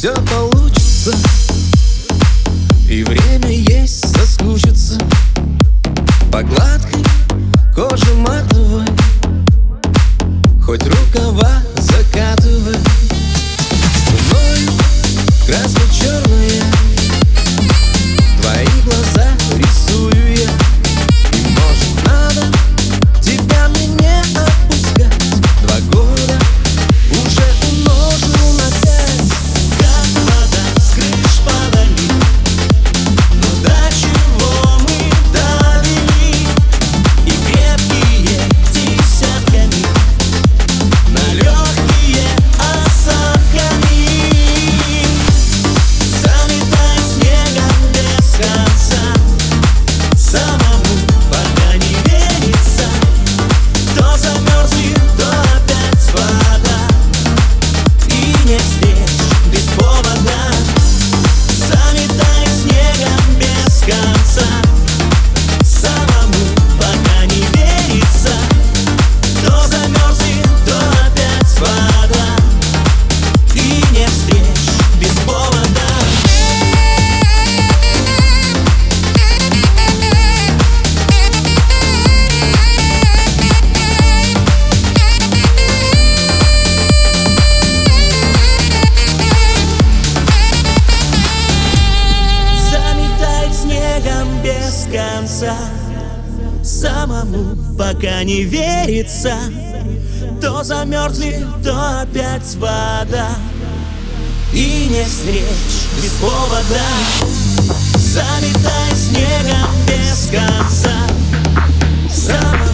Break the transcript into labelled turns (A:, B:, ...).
A: все получится. И
B: время есть соскучиться без конца Самому пока не верится. То замерзли, то опять вода. И не встреч без повода. Заметай снегом без конца. Самому